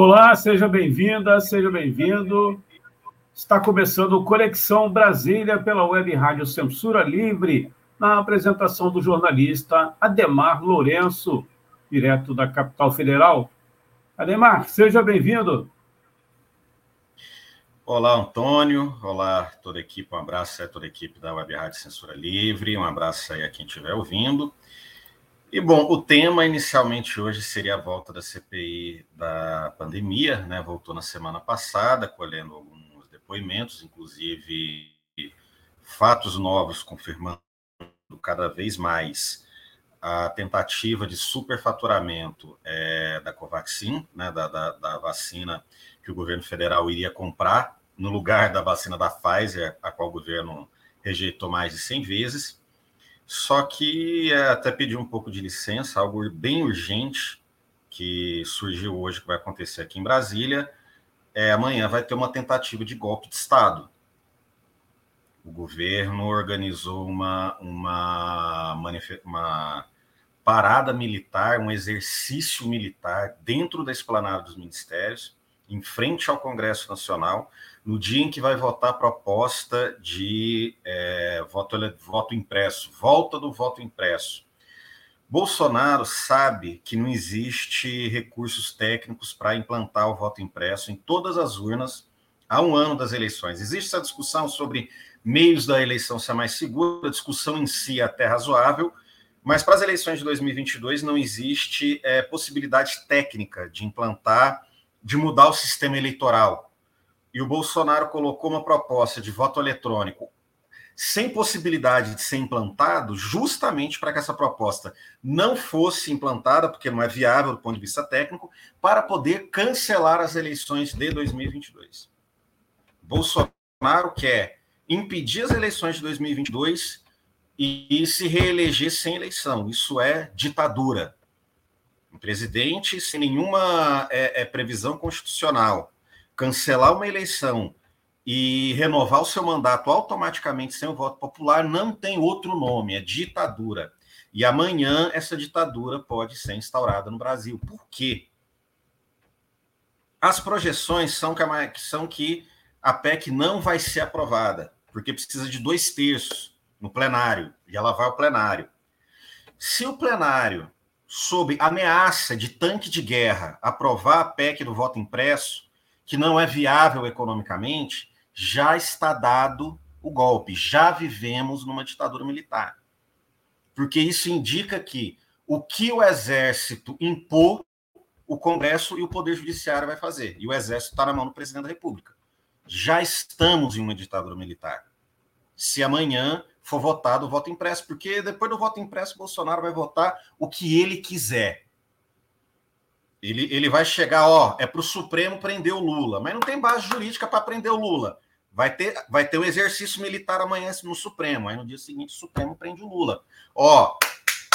Olá, seja bem-vinda, seja bem-vindo. Está começando o Conexão Brasília pela Web Rádio Censura Livre, na apresentação do jornalista Ademar Lourenço, direto da capital federal. Ademar, seja bem-vindo. Olá, Antônio. Olá, toda a equipe. Um abraço a toda a equipe da Web Rádio Censura Livre. Um abraço aí a quem estiver ouvindo. E bom, o tema inicialmente hoje seria a volta da CPI da pandemia, né? Voltou na semana passada, colhendo alguns depoimentos, inclusive fatos novos confirmando cada vez mais a tentativa de superfaturamento é, da Covaxin, né, da, da, da, vacina que o governo federal iria comprar, no lugar da vacina da Pfizer, a qual o governo rejeitou mais de 100 vezes. Só que é, até pedir um pouco de licença, algo bem urgente que surgiu hoje, que vai acontecer aqui em Brasília. É, amanhã vai ter uma tentativa de golpe de Estado. O governo organizou uma, uma, uma parada militar, um exercício militar dentro da esplanada dos ministérios, em frente ao Congresso Nacional, no dia em que vai votar a proposta de é, voto, voto impresso, volta do voto impresso. Bolsonaro sabe que não existe recursos técnicos para implantar o voto impresso em todas as urnas há um ano das eleições. Existe essa discussão sobre meios da eleição ser mais segura, a discussão em si é até razoável, mas para as eleições de 2022 não existe é, possibilidade técnica de implantar, de mudar o sistema eleitoral e o Bolsonaro colocou uma proposta de voto eletrônico sem possibilidade de ser implantado, justamente para que essa proposta não fosse implantada, porque não é viável do ponto de vista técnico, para poder cancelar as eleições de 2022. Bolsonaro quer impedir as eleições de 2022 e, e se reeleger sem eleição. Isso é ditadura. Um presidente sem nenhuma é, é, previsão constitucional cancelar uma eleição e renovar o seu mandato automaticamente sem o voto popular não tem outro nome, é ditadura. E amanhã essa ditadura pode ser instaurada no Brasil. Por quê? As projeções são que, são que a PEC não vai ser aprovada, porque precisa de dois terços no plenário, e ela vai ao plenário. Se o plenário, sob ameaça de tanque de guerra, aprovar a PEC do voto impresso, que não é viável economicamente, já está dado o golpe, já vivemos numa ditadura militar. Porque isso indica que o que o exército impor, o Congresso e o Poder Judiciário vai fazer. E o exército está na mão do presidente da República. Já estamos em uma ditadura militar. Se amanhã for votado o voto impresso, porque depois do voto impresso, Bolsonaro vai votar o que ele quiser. Ele, ele vai chegar, ó, é para o Supremo prender o Lula, mas não tem base jurídica para prender o Lula. Vai ter, vai ter um exercício militar amanhã no Supremo, aí no dia seguinte o Supremo prende o Lula. Ó,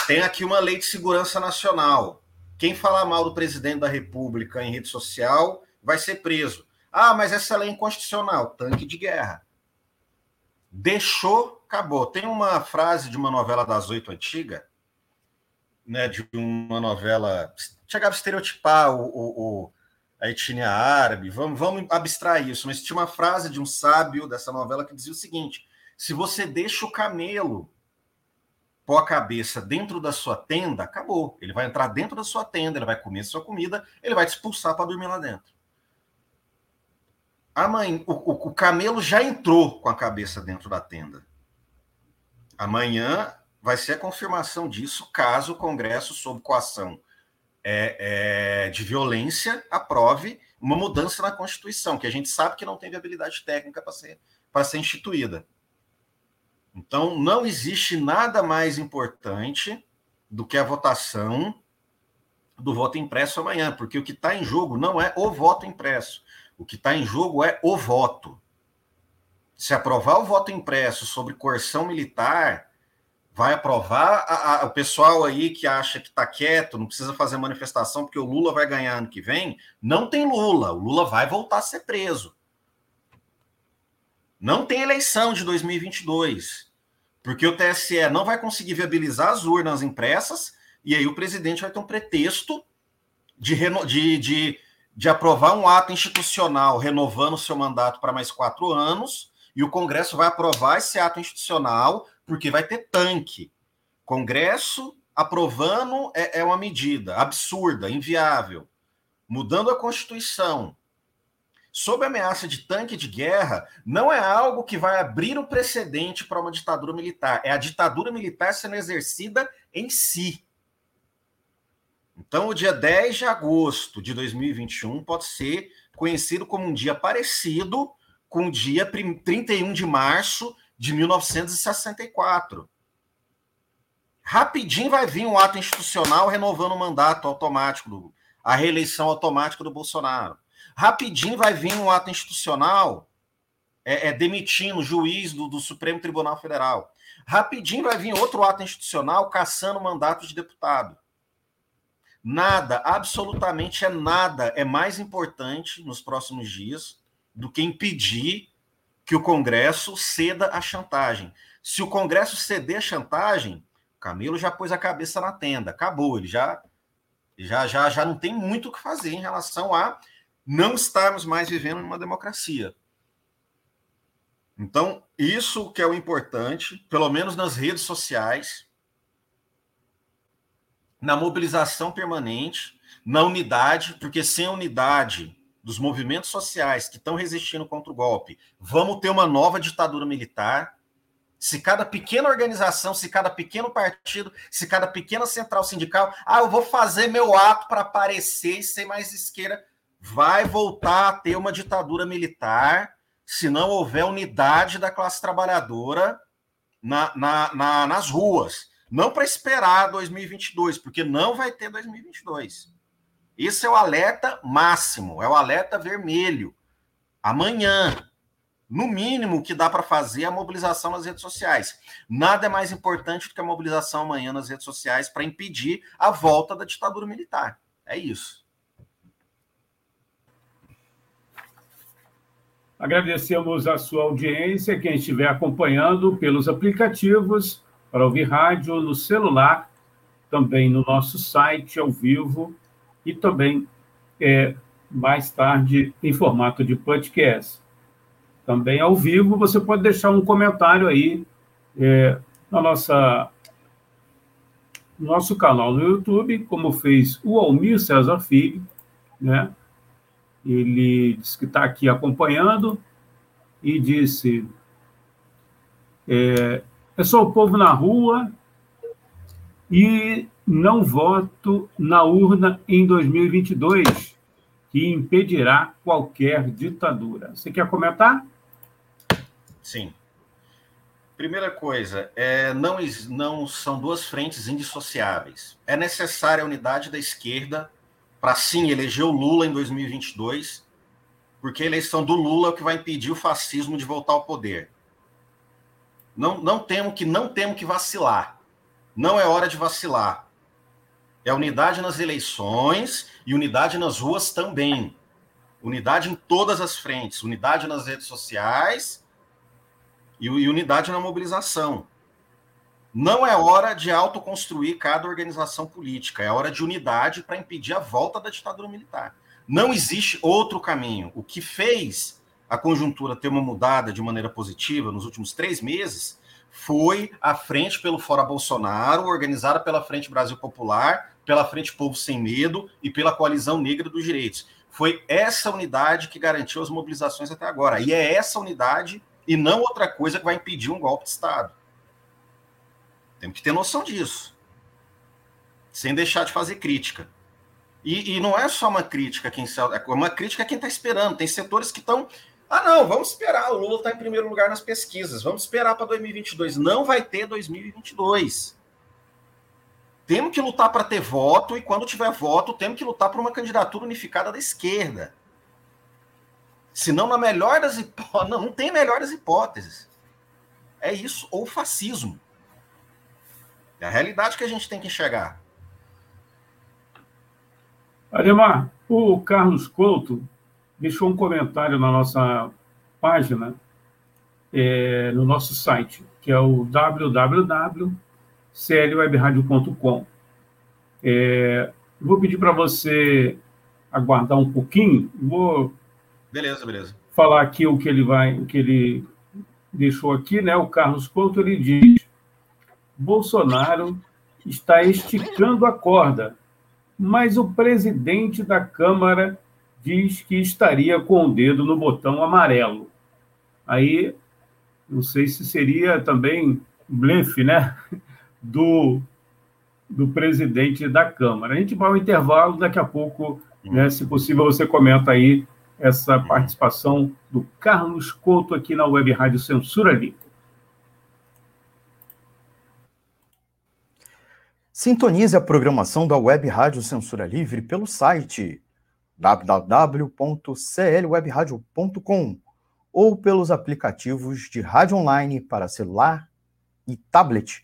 tem aqui uma lei de segurança nacional. Quem falar mal do presidente da República em rede social vai ser preso. Ah, mas essa lei é inconstitucional, tanque de guerra. Deixou, acabou. Tem uma frase de uma novela das oito antiga, né, de uma novela chegava a estereotipar o, o, o, a etnia árabe, vamos, vamos abstrair isso, mas tinha uma frase de um sábio dessa novela que dizia o seguinte: se você deixa o camelo pôr a cabeça dentro da sua tenda, acabou. Ele vai entrar dentro da sua tenda, ele vai comer sua comida, ele vai te expulsar para dormir lá dentro. A mãe, o, o, o camelo já entrou com a cabeça dentro da tenda. Amanhã vai ser a confirmação disso, caso o Congresso, sob coação é, é, de violência, aprove uma mudança na Constituição, que a gente sabe que não tem viabilidade técnica para ser, ser instituída. Então, não existe nada mais importante do que a votação do voto impresso amanhã, porque o que está em jogo não é o voto impresso, o que está em jogo é o voto. Se aprovar o voto impresso sobre coerção militar, vai aprovar a, a, o pessoal aí que acha que está quieto, não precisa fazer manifestação porque o Lula vai ganhar ano que vem. Não tem Lula, o Lula vai voltar a ser preso. Não tem eleição de 2022, porque o TSE não vai conseguir viabilizar as urnas impressas e aí o presidente vai ter um pretexto de, de, de, de aprovar um ato institucional renovando o seu mandato para mais quatro anos, e o Congresso vai aprovar esse ato institucional porque vai ter tanque. Congresso aprovando é, é uma medida absurda, inviável, mudando a Constituição. Sob ameaça de tanque de guerra, não é algo que vai abrir o precedente para uma ditadura militar. É a ditadura militar sendo exercida em si. Então, o dia 10 de agosto de 2021 pode ser conhecido como um dia parecido com o dia 31 de março de 1964. Rapidinho vai vir um ato institucional renovando o mandato automático, do, a reeleição automática do Bolsonaro. Rapidinho vai vir um ato institucional é, é, demitindo o juiz do, do Supremo Tribunal Federal. Rapidinho vai vir outro ato institucional caçando o mandato de deputado. Nada, absolutamente é nada, é mais importante nos próximos dias do que impedir que o Congresso ceda à chantagem. Se o Congresso ceder à chantagem, Camilo já pôs a cabeça na tenda, acabou, ele já já já já não tem muito o que fazer em relação a não estarmos mais vivendo numa democracia. Então, isso que é o importante, pelo menos nas redes sociais, na mobilização permanente, na unidade, porque sem unidade dos movimentos sociais que estão resistindo contra o golpe, vamos ter uma nova ditadura militar. Se cada pequena organização, se cada pequeno partido, se cada pequena central sindical, ah, eu vou fazer meu ato para aparecer e ser mais esquerda, vai voltar a ter uma ditadura militar se não houver unidade da classe trabalhadora na, na, na nas ruas. Não para esperar 2022, porque não vai ter 2022. Esse é o alerta máximo, é o alerta vermelho. Amanhã, no mínimo, o que dá para fazer é a mobilização nas redes sociais. Nada é mais importante do que a mobilização amanhã nas redes sociais para impedir a volta da ditadura militar. É isso. Agradecemos a sua audiência, quem estiver acompanhando pelos aplicativos para ouvir rádio no celular, também no nosso site ao vivo e também é, mais tarde em formato de podcast. Também ao vivo, você pode deixar um comentário aí é, na nossa nosso canal no YouTube, como fez o Almir César Filho, né? Ele disse que está aqui acompanhando e disse: é, é só o povo na rua e não voto na urna em 2022, que impedirá qualquer ditadura. Você quer comentar? Sim. Primeira coisa, é, não, não são duas frentes indissociáveis. É necessária a unidade da esquerda para sim eleger o Lula em 2022, porque a eleição do Lula é o que vai impedir o fascismo de voltar ao poder. Não, não temos que não temos que vacilar. Não é hora de vacilar. É unidade nas eleições e unidade nas ruas também. Unidade em todas as frentes, unidade nas redes sociais e, unidade na mobilização. Não é hora de autoconstruir cada organização política, é hora de unidade para impedir a volta da ditadura militar. Não existe outro caminho. O que fez a conjuntura ter uma mudada de maneira positiva nos últimos três meses foi a Frente pelo Fora Bolsonaro, organizada pela Frente Brasil Popular, pela Frente Povo Sem Medo e pela Coalizão Negra dos Direitos. Foi essa unidade que garantiu as mobilizações até agora. E é essa unidade e não outra coisa que vai impedir um golpe de Estado. Temos que ter noção disso. Sem deixar de fazer crítica. E, e não é só uma crítica quem é uma crítica quem está esperando. Tem setores que estão Ah, não, vamos esperar. O Lula está em primeiro lugar nas pesquisas. Vamos esperar para 2022. Não vai ter 2022. Temos que lutar para ter voto, e quando tiver voto, temos que lutar por uma candidatura unificada da esquerda. Senão, na melhor das hipóteses. Não, não tem melhores hipóteses. É isso, ou fascismo. É a realidade que a gente tem que enxergar. Ademar, o Carlos Couto deixou um comentário na nossa página, é, no nosso site, que é o www.clwebradio.com. É, vou pedir para você aguardar um pouquinho. Vou beleza, beleza. falar aqui o que ele vai, o que ele deixou aqui, né? O Carlos Couto ele diz: Bolsonaro está esticando a corda, mas o presidente da Câmara diz que estaria com o dedo no botão amarelo. Aí, não sei se seria também blefe, né? Do, do presidente da Câmara. A gente vai ao intervalo, daqui a pouco, né, se possível, você comenta aí essa participação do Carlos Couto aqui na Web Rádio Censura Livre. Sintonize a programação da Web Rádio Censura Livre pelo site www.clwebradio.com ou pelos aplicativos de rádio online para celular e tablet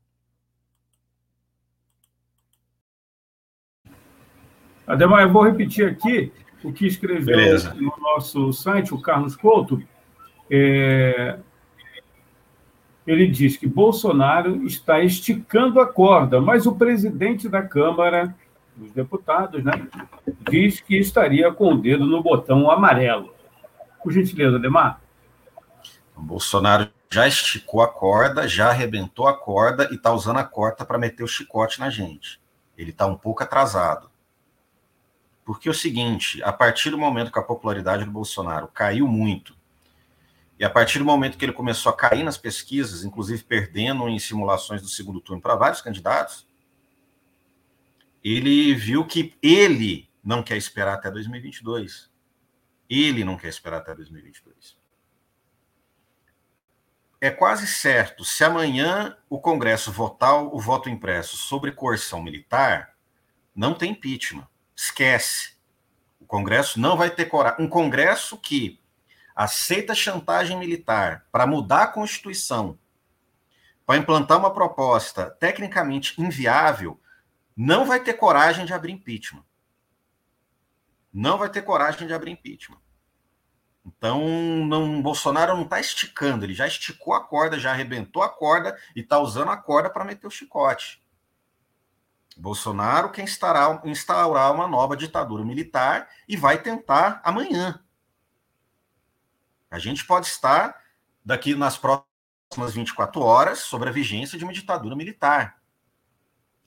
Ademar, eu vou repetir aqui o que escreveu Beleza. no nosso site o Carlos Couto. É... Ele diz que Bolsonaro está esticando a corda, mas o presidente da Câmara dos deputados, né, diz que estaria com o dedo no botão amarelo. Por gentileza, Demar. O Bolsonaro já esticou a corda, já arrebentou a corda e está usando a corda para meter o chicote na gente. Ele está um pouco atrasado. Porque é o seguinte, a partir do momento que a popularidade do Bolsonaro caiu muito, e a partir do momento que ele começou a cair nas pesquisas, inclusive perdendo em simulações do segundo turno para vários candidatos, ele viu que ele não quer esperar até 2022. Ele não quer esperar até 2022. É quase certo, se amanhã o Congresso votar o voto impresso sobre coerção militar, não tem impeachment. Esquece. O Congresso não vai ter coragem. Um Congresso que aceita chantagem militar para mudar a Constituição, para implantar uma proposta tecnicamente inviável, não vai ter coragem de abrir impeachment. Não vai ter coragem de abrir impeachment. Então, não, Bolsonaro não está esticando, ele já esticou a corda, já arrebentou a corda e está usando a corda para meter o chicote. Bolsonaro quer instaurar, instaurar uma nova ditadura militar e vai tentar amanhã. A gente pode estar daqui nas próximas 24 horas sobre a vigência de uma ditadura militar.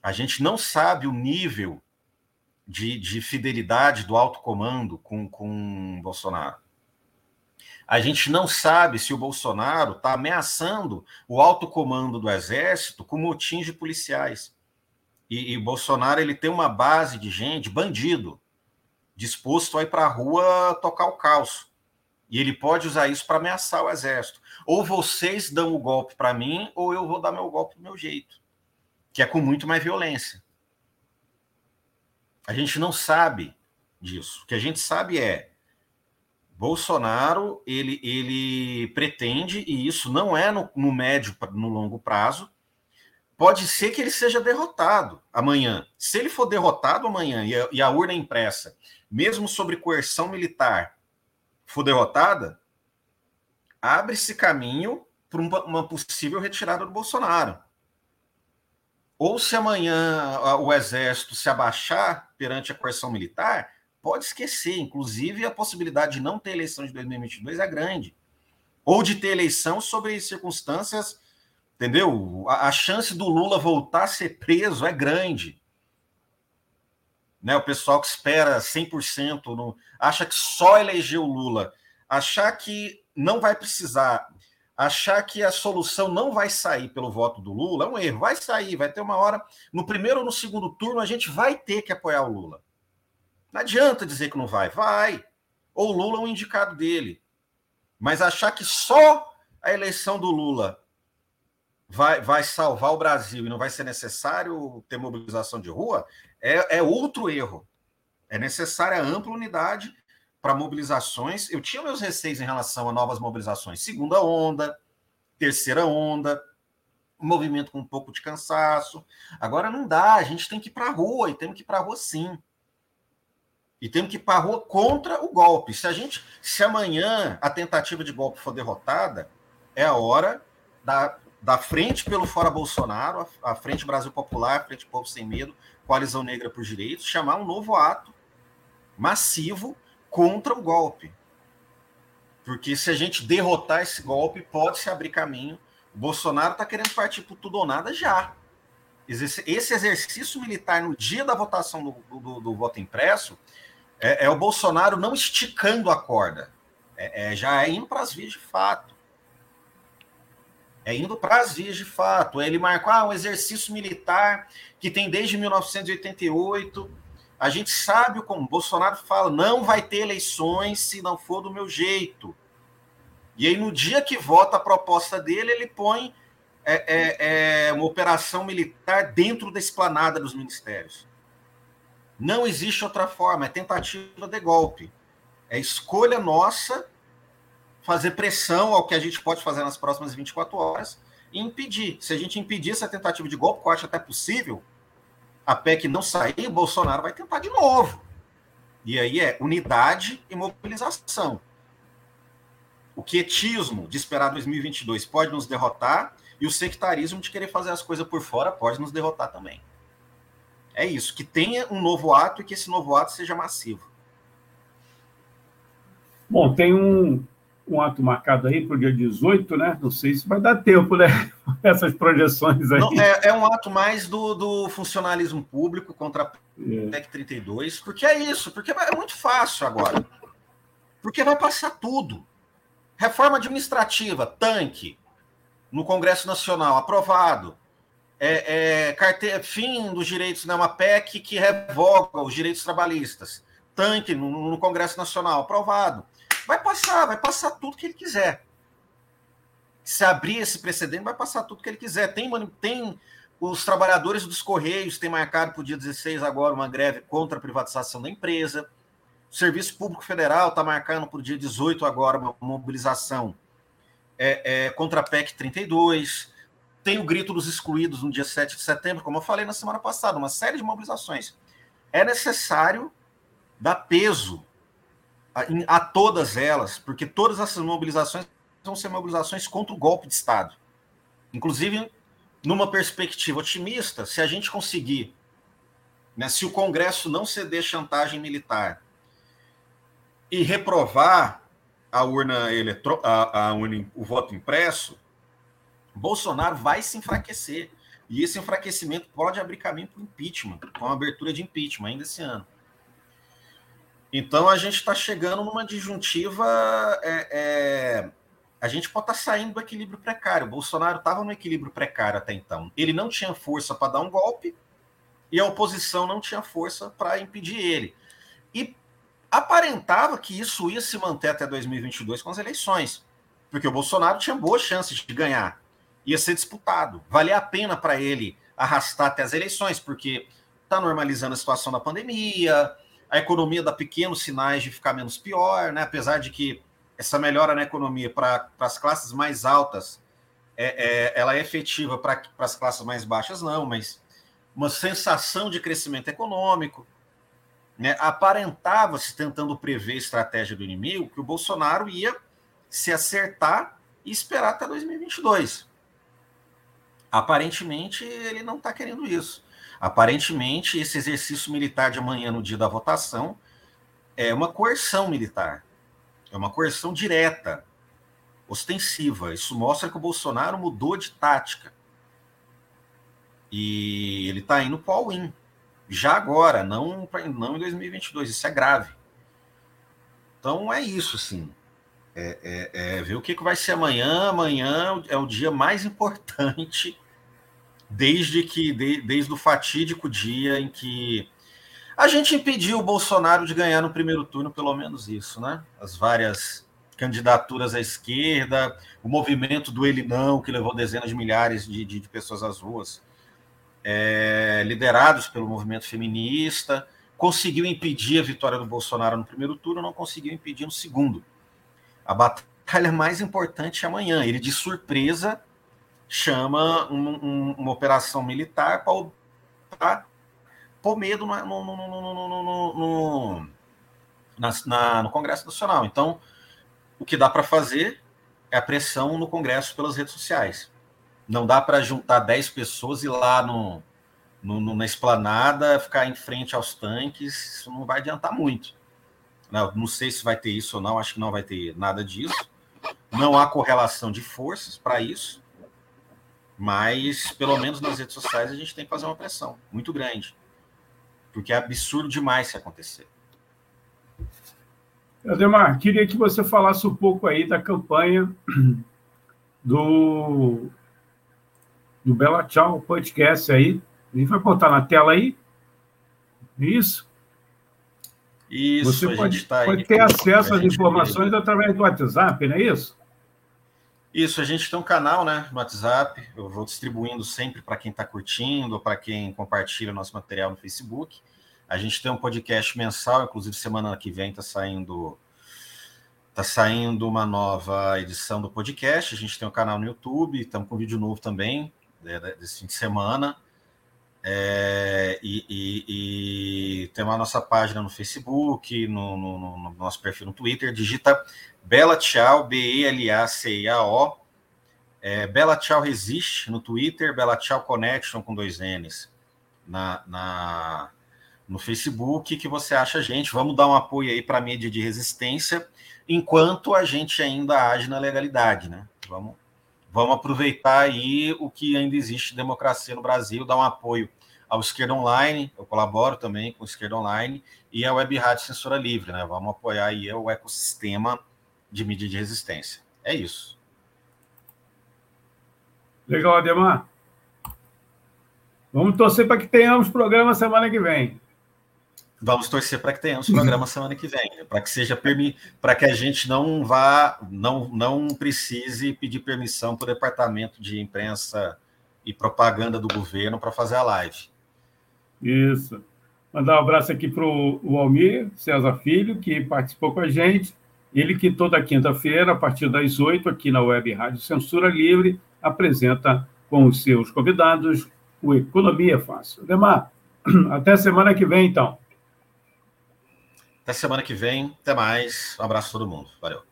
A gente não sabe o nível de, de fidelidade do alto comando com, com Bolsonaro. A gente não sabe se o Bolsonaro está ameaçando o alto comando do Exército com motins de policiais. E, e Bolsonaro ele tem uma base de gente, bandido, disposto a ir para a rua tocar o caos. E ele pode usar isso para ameaçar o Exército. Ou vocês dão o golpe para mim, ou eu vou dar meu golpe do meu jeito que é com muito mais violência. A gente não sabe disso. O que a gente sabe é Bolsonaro ele, ele pretende, e isso não é no, no médio, no longo prazo, pode ser que ele seja derrotado amanhã. Se ele for derrotado amanhã e a, e a urna impressa, mesmo sobre coerção militar, for derrotada, abre-se caminho para uma possível retirada do Bolsonaro. Ou se amanhã o exército se abaixar perante a coerção militar, pode esquecer. Inclusive, a possibilidade de não ter eleição de 2022 é grande. Ou de ter eleição sobre circunstâncias, entendeu? A, a chance do Lula voltar a ser preso é grande. Né, o pessoal que espera 100%, no, acha que só eleger o Lula, achar que não vai precisar achar que a solução não vai sair pelo voto do Lula é um erro. Vai sair, vai ter uma hora. No primeiro ou no segundo turno, a gente vai ter que apoiar o Lula. Não adianta dizer que não vai. Vai. Ou o Lula é um indicado dele. Mas achar que só a eleição do Lula vai, vai salvar o Brasil e não vai ser necessário ter mobilização de rua é, é outro erro. É necessária ampla unidade para mobilizações. Eu tinha meus receios em relação a novas mobilizações. Segunda onda, terceira onda, movimento com um pouco de cansaço. Agora não dá, a gente tem que ir para a rua, e temos que ir para a rua sim. E temos que ir para a rua contra o golpe. Se a gente, se amanhã a tentativa de golpe for derrotada, é a hora da, da frente pelo Fora Bolsonaro, a, Frente Brasil Popular, a Frente Povo Sem Medo, Coalizão Negra por Direitos, chamar um novo ato massivo contra o golpe. Porque se a gente derrotar esse golpe, pode se abrir caminho. O Bolsonaro está querendo partir por tudo ou nada já. Esse exercício militar no dia da votação do, do, do voto impresso é, é, o Bolsonaro não esticando a corda. É, é já é indo para as vias de fato. É indo para as vias de fato. Ele marcou ah, um exercício militar que tem desde 1988 a gente sabe como Bolsonaro fala, não vai ter eleições se não for do meu jeito. E aí, no dia que vota a proposta dele, ele põe é, é, é uma operação militar dentro da esplanada dos ministérios. Não existe outra forma, é tentativa de golpe. É escolha nossa fazer pressão ao que a gente pode fazer nas próximas 24 horas e impedir. Se a gente impedir essa tentativa de golpe, que eu acho até possível, a PEC não sair, Bolsonaro vai tentar de novo. E aí é unidade e mobilização. O quietismo de esperar 2022 pode nos derrotar e o sectarismo de querer fazer as coisas por fora pode nos derrotar também. É isso, que tenha um novo ato e que esse novo ato seja massivo. Bom, tem um, um ato marcado aí para o dia 18, né? Não sei se vai dar tempo, né? Essas projeções aí. Não, é, é, um ato mais do, do funcionalismo público contra a PEC 32, porque é isso, porque é muito fácil agora. Porque vai passar tudo. Reforma administrativa, tanque, no Congresso Nacional, aprovado. É, é, carte... Fim dos direitos, né? Uma PEC que revoga os direitos trabalhistas. Tanque no, no Congresso Nacional, aprovado Vai passar, vai passar tudo que ele quiser. Se abrir esse precedente, vai passar tudo que ele quiser. Tem, tem os trabalhadores dos Correios têm marcado para o dia 16 agora uma greve contra a privatização da empresa. O Serviço Público Federal está marcando para o dia 18 agora uma mobilização é, é, contra a PEC 32. Tem o grito dos excluídos no dia 7 de setembro, como eu falei na semana passada, uma série de mobilizações. É necessário dar peso a, a todas elas, porque todas essas mobilizações vão ser mobilizações contra o golpe de Estado. Inclusive, numa perspectiva otimista, se a gente conseguir, né, se o Congresso não ceder chantagem militar e reprovar a urna eletro, a, a urna, o voto impresso, Bolsonaro vai se enfraquecer. E esse enfraquecimento pode abrir caminho para o impeachment, com a abertura de impeachment ainda esse ano. Então a gente está chegando numa disjuntiva. É, é, a gente pode estar tá saindo do equilíbrio precário. O Bolsonaro estava no equilíbrio precário até então. Ele não tinha força para dar um golpe e a oposição não tinha força para impedir ele. E aparentava que isso ia se manter até 2022 com as eleições, porque o Bolsonaro tinha boas chances de ganhar, ia ser disputado, valia a pena para ele arrastar até as eleições, porque está normalizando a situação da pandemia, a economia dá pequenos sinais de ficar menos pior, né? apesar de que essa melhora na economia para as classes mais altas é, é, ela é efetiva para as classes mais baixas, não, mas uma sensação de crescimento econômico. Né? Aparentava-se, tentando prever a estratégia do inimigo, que o Bolsonaro ia se acertar e esperar até 2022. Aparentemente, ele não está querendo isso. Aparentemente, esse exercício militar de amanhã, no dia da votação, é uma coerção militar. É uma coerção direta, ostensiva. Isso mostra que o Bolsonaro mudou de tática. E ele está indo para o all-in. Já agora, não, não em 2022. Isso é grave. Então é isso, sim. É, é, é, ver o que, que vai ser amanhã. Amanhã é o dia mais importante desde que de, desde o fatídico dia em que a gente impediu o Bolsonaro de ganhar no primeiro turno, pelo menos isso, né? As várias candidaturas à esquerda, o movimento do ele não, que levou dezenas de milhares de, de, de pessoas às ruas, é, liderados pelo movimento feminista, conseguiu impedir a vitória do Bolsonaro no primeiro turno, não conseguiu impedir no segundo. A batalha mais importante é amanhã. Ele, de surpresa, chama um, um, uma operação militar para pôr medo no, no, no, no, na, na, no Congresso Nacional. Então, o que dá para fazer é a pressão no Congresso pelas redes sociais. Não dá para juntar 10 pessoas e lá no, no, na esplanada, ficar em frente aos tanques, isso não vai adiantar muito. Não, não sei se vai ter isso ou não, acho que não vai ter nada disso. Não há correlação de forças para isso, mas pelo menos nas redes sociais a gente tem que fazer uma pressão muito grande, porque é absurdo demais se acontecer. Ademar, queria que você falasse um pouco aí da campanha do, do Bela Tchau podcast aí. A gente vai botar na tela aí. Isso. Isso, você pode, tá pode ter acesso às informações através do WhatsApp, não é isso? Isso, a gente tem um canal né, no WhatsApp, eu vou distribuindo sempre para quem está curtindo, para quem compartilha nosso material no Facebook. A gente tem um podcast mensal, inclusive semana que vem está saindo tá saindo uma nova edição do podcast. A gente tem um canal no YouTube, estamos com um vídeo novo também né, desse fim de semana. É, e, e, e, tem a nossa página no Facebook, no, no, no, nosso perfil no Twitter. Digita Bela Tchau, B-E-L-A-C-I-A-O. É, Bela Tchau Resiste no Twitter, Bela Tchau Connection com dois N's na, na, no Facebook, que você acha a gente. Vamos dar um apoio aí para a mídia de resistência, enquanto a gente ainda age na legalidade, né? Vamos, vamos aproveitar aí o que ainda existe de democracia no Brasil, dar um apoio ao Esquerda Online, eu colaboro também com o Esquerda Online, e a Web Rádio Censura Livre, né? Vamos apoiar aí o ecossistema de mídia de resistência. É isso. Legal, Ademar. Vamos torcer para que tenhamos programa semana que vem. Vamos torcer para que tenhamos programa semana que vem, né? para que seja para que a gente não vá, não, não precise pedir permissão para o departamento de imprensa e propaganda do governo para fazer a live. Isso. Mandar um abraço aqui para o Almir César Filho, que participou com a gente. Ele que toda quinta-feira, a partir das oito, aqui na Web Rádio Censura Livre, apresenta com os seus convidados o Economia Fácil. Demar, até semana que vem, então. Até semana que vem. Até mais. Um abraço a todo mundo. Valeu.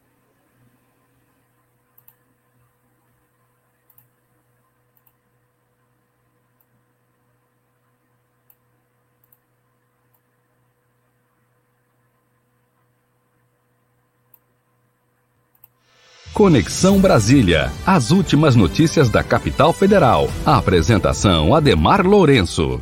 Conexão Brasília. As últimas notícias da capital federal. A apresentação Ademar Lourenço.